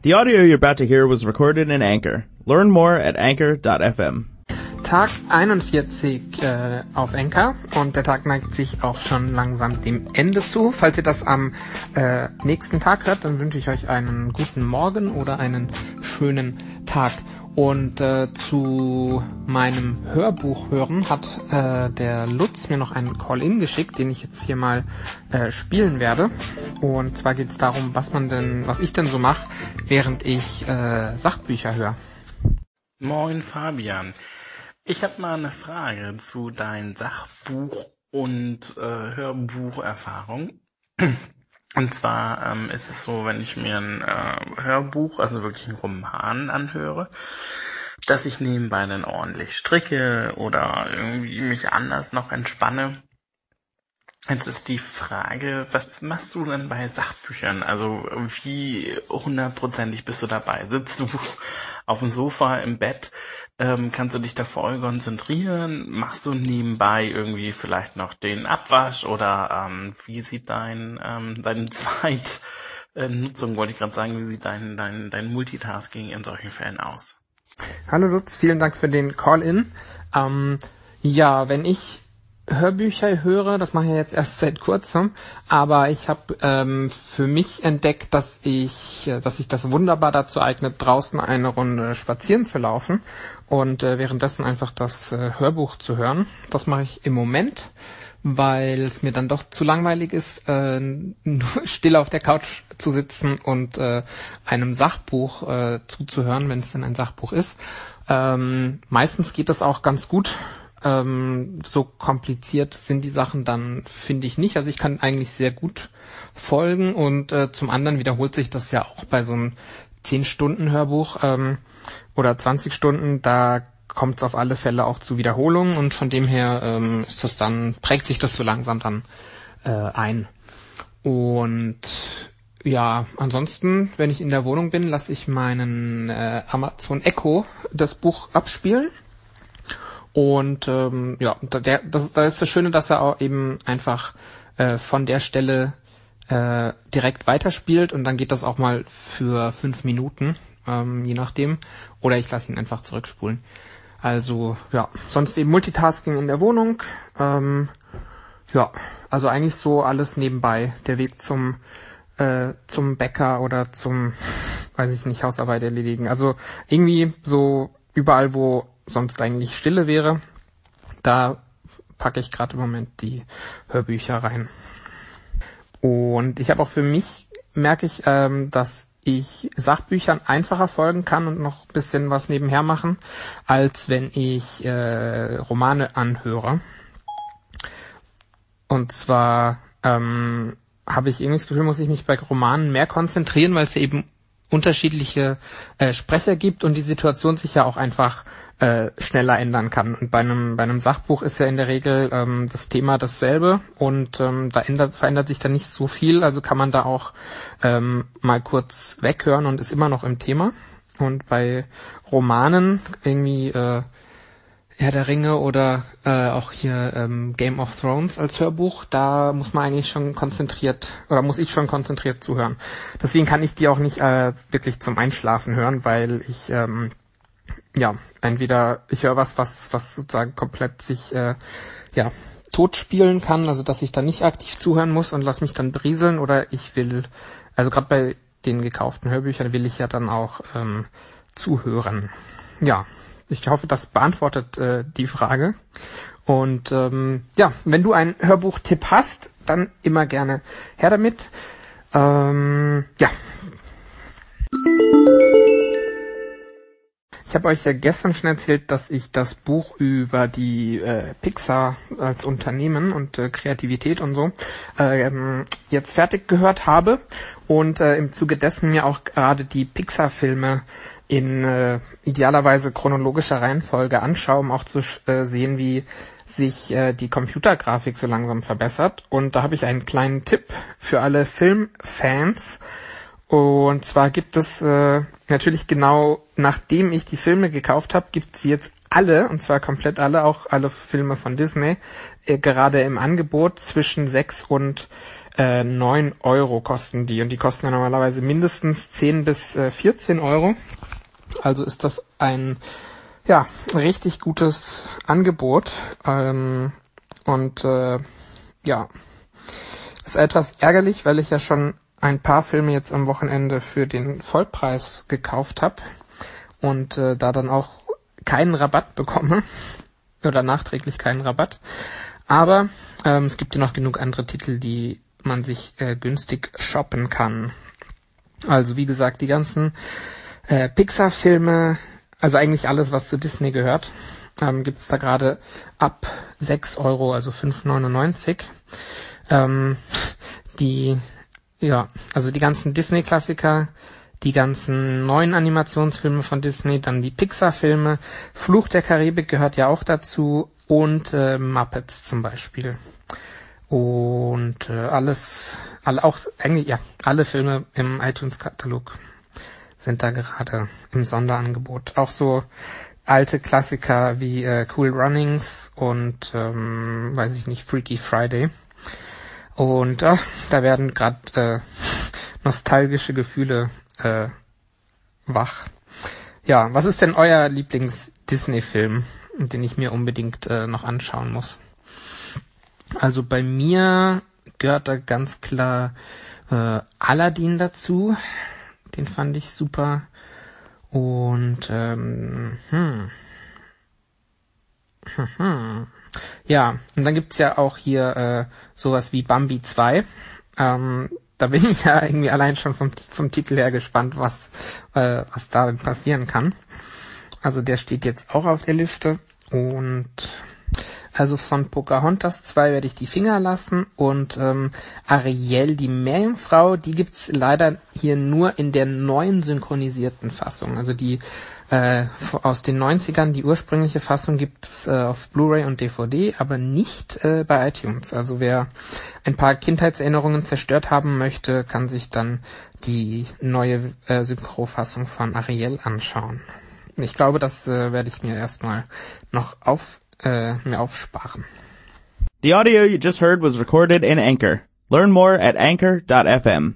The audio you're about to hear was recorded in Anchor. Learn more at anchor.fm. Tag 41 äh, auf Enka und der Tag neigt sich auch schon langsam dem Ende zu. Falls ihr das am äh, nächsten Tag hört, dann wünsche ich euch einen guten Morgen oder einen schönen Tag. Und äh, zu meinem Hörbuch hören hat äh, der Lutz mir noch einen Call-in geschickt, den ich jetzt hier mal äh, spielen werde. Und zwar geht es darum, was man denn, was ich denn so mache, während ich äh, Sachbücher höre. Moin Fabian. Ich habe mal eine Frage zu deinen Sachbuch- und äh, Hörbucherfahrung. Und zwar ähm, ist es so, wenn ich mir ein äh, Hörbuch, also wirklich einen Roman anhöre, dass ich nebenbei dann ordentlich stricke oder irgendwie mich anders noch entspanne. Jetzt ist die Frage, was machst du denn bei Sachbüchern? Also wie hundertprozentig bist du dabei? Sitzt du auf dem Sofa im Bett ähm, kannst du dich da voll konzentrieren? Machst du nebenbei irgendwie vielleicht noch den Abwasch oder ähm, wie sieht dein ähm, deine Zweitnutzung, äh, wollte ich gerade sagen, wie sieht dein, dein, dein Multitasking in solchen Fällen aus? Hallo Lutz, vielen Dank für den Call-In. Ähm, ja, wenn ich Hörbücher höre, das mache ich jetzt erst seit kurzem, aber ich habe ähm, für mich entdeckt, dass ich, äh, dass sich das wunderbar dazu eignet, draußen eine Runde spazieren zu laufen und äh, währenddessen einfach das äh, Hörbuch zu hören. Das mache ich im Moment, weil es mir dann doch zu langweilig ist, äh, nur still auf der Couch zu sitzen und äh, einem Sachbuch äh, zuzuhören, wenn es denn ein Sachbuch ist. Ähm, meistens geht das auch ganz gut ähm, so kompliziert sind die Sachen dann, finde ich nicht. Also ich kann eigentlich sehr gut folgen und äh, zum anderen wiederholt sich das ja auch bei so einem 10-Stunden-Hörbuch ähm, oder 20 Stunden, da kommt es auf alle Fälle auch zu Wiederholungen und von dem her ähm, ist das dann, prägt sich das so langsam dann äh, ein. Und ja, ansonsten, wenn ich in der Wohnung bin, lasse ich meinen äh, Amazon Echo das Buch abspielen und ähm, ja, der, das, da ist das Schöne, dass er auch eben einfach äh, von der Stelle äh, direkt weiterspielt und dann geht das auch mal für fünf Minuten, ähm, je nachdem. Oder ich lasse ihn einfach zurückspulen. Also ja, sonst eben Multitasking in der Wohnung. Ähm, ja, also eigentlich so alles nebenbei. Der Weg zum äh, zum Bäcker oder zum, weiß ich nicht, Hausarbeit erledigen. Also irgendwie so überall, wo sonst eigentlich Stille wäre. Da packe ich gerade im Moment die Hörbücher rein. Und ich habe auch für mich, merke ich, ähm, dass ich Sachbüchern einfacher folgen kann und noch ein bisschen was nebenher machen, als wenn ich äh, Romane anhöre. Und zwar ähm, habe ich irgendwie das Gefühl, muss ich mich bei Romanen mehr konzentrieren, weil es eben unterschiedliche äh, Sprecher gibt und die Situation sich ja auch einfach äh, schneller ändern kann. Und bei einem, bei einem Sachbuch ist ja in der Regel ähm, das Thema dasselbe und ähm, da ändert, verändert sich dann nicht so viel, also kann man da auch ähm, mal kurz weghören und ist immer noch im Thema. Und bei Romanen irgendwie äh, Herr der Ringe oder äh, auch hier ähm, Game of Thrones als Hörbuch, da muss man eigentlich schon konzentriert oder muss ich schon konzentriert zuhören. Deswegen kann ich die auch nicht äh, wirklich zum Einschlafen hören, weil ich ähm, ja, entweder ich höre was, was, was sozusagen komplett sich äh, ja, tot spielen kann, also dass ich da nicht aktiv zuhören muss und lass mich dann berieseln oder ich will, also gerade bei den gekauften Hörbüchern will ich ja dann auch ähm, zuhören. Ja, ich hoffe, das beantwortet äh, die Frage. Und ähm, ja, wenn du einen Hörbuchtipp hast, dann immer gerne her damit. Ähm, ja. Ich habe euch ja gestern schon erzählt, dass ich das Buch über die äh, Pixar als Unternehmen und äh, Kreativität und so äh, jetzt fertig gehört habe und äh, im Zuge dessen mir auch gerade die Pixar-Filme in äh, idealerweise chronologischer Reihenfolge anschaue, um auch zu äh, sehen, wie sich äh, die Computergrafik so langsam verbessert. Und da habe ich einen kleinen Tipp für alle Filmfans. Und zwar gibt es äh, natürlich genau nachdem ich die Filme gekauft habe, gibt es jetzt alle, und zwar komplett alle, auch alle Filme von Disney, äh, gerade im Angebot zwischen 6 und Äh, 9 Euro kosten die und die kosten ja normalerweise mindestens 10 bis äh, 14 Euro. Also ist das ein ja, richtig gutes Angebot. Ähm, und äh, ja, ist etwas ärgerlich, weil ich ja schon ein paar Filme jetzt am Wochenende für den Vollpreis gekauft habe und äh, da dann auch keinen Rabatt bekomme oder nachträglich keinen Rabatt. Aber ähm, es gibt ja noch genug andere Titel, die man sich äh, günstig shoppen kann. Also wie gesagt, die ganzen äh, Pixar-Filme, also eigentlich alles, was zu Disney gehört, ähm, gibt es da gerade ab 6 Euro, also 5,99. Ähm, die, ja, also die ganzen Disney-Klassiker, die ganzen neuen Animationsfilme von Disney, dann die Pixar-Filme, Fluch der Karibik gehört ja auch dazu und äh, Muppets zum Beispiel. Und äh, alles, alle auch eigentlich ja, alle Filme im iTunes-Katalog sind da gerade im Sonderangebot. Auch so alte Klassiker wie äh, Cool Runnings und ähm, weiß ich nicht, Freaky Friday. Und äh, da werden gerade äh, nostalgische Gefühle äh, wach. Ja, was ist denn euer Lieblings-Disney-Film, den ich mir unbedingt äh, noch anschauen muss? Also bei mir gehört da ganz klar äh, Aladdin dazu. Den fand ich super. Und ähm, hm. Hm, hm. Ja, und dann gibt's ja auch hier äh, sowas wie Bambi 2. Ähm, da bin ich ja irgendwie allein schon vom, vom Titel her gespannt, was, äh, was da passieren kann. Also der steht jetzt auch auf der Liste. Und also von Pocahontas 2 werde ich die Finger lassen und ähm, Ariel, die Meerjungfrau, die gibt's leider hier nur in der neuen synchronisierten Fassung. Also die äh, aus den 90ern, die ursprüngliche Fassung gibt's äh, auf Blu-ray und DVD, aber nicht äh, bei iTunes. Also wer ein paar Kindheitserinnerungen zerstört haben möchte, kann sich dann die neue äh, Synchrofassung von Ariel anschauen. Ich glaube, das äh, werde ich mir erstmal noch auf äh, mir aufsparen. The audio you just heard was recorded in Anchor. Learn more at anchor.fm.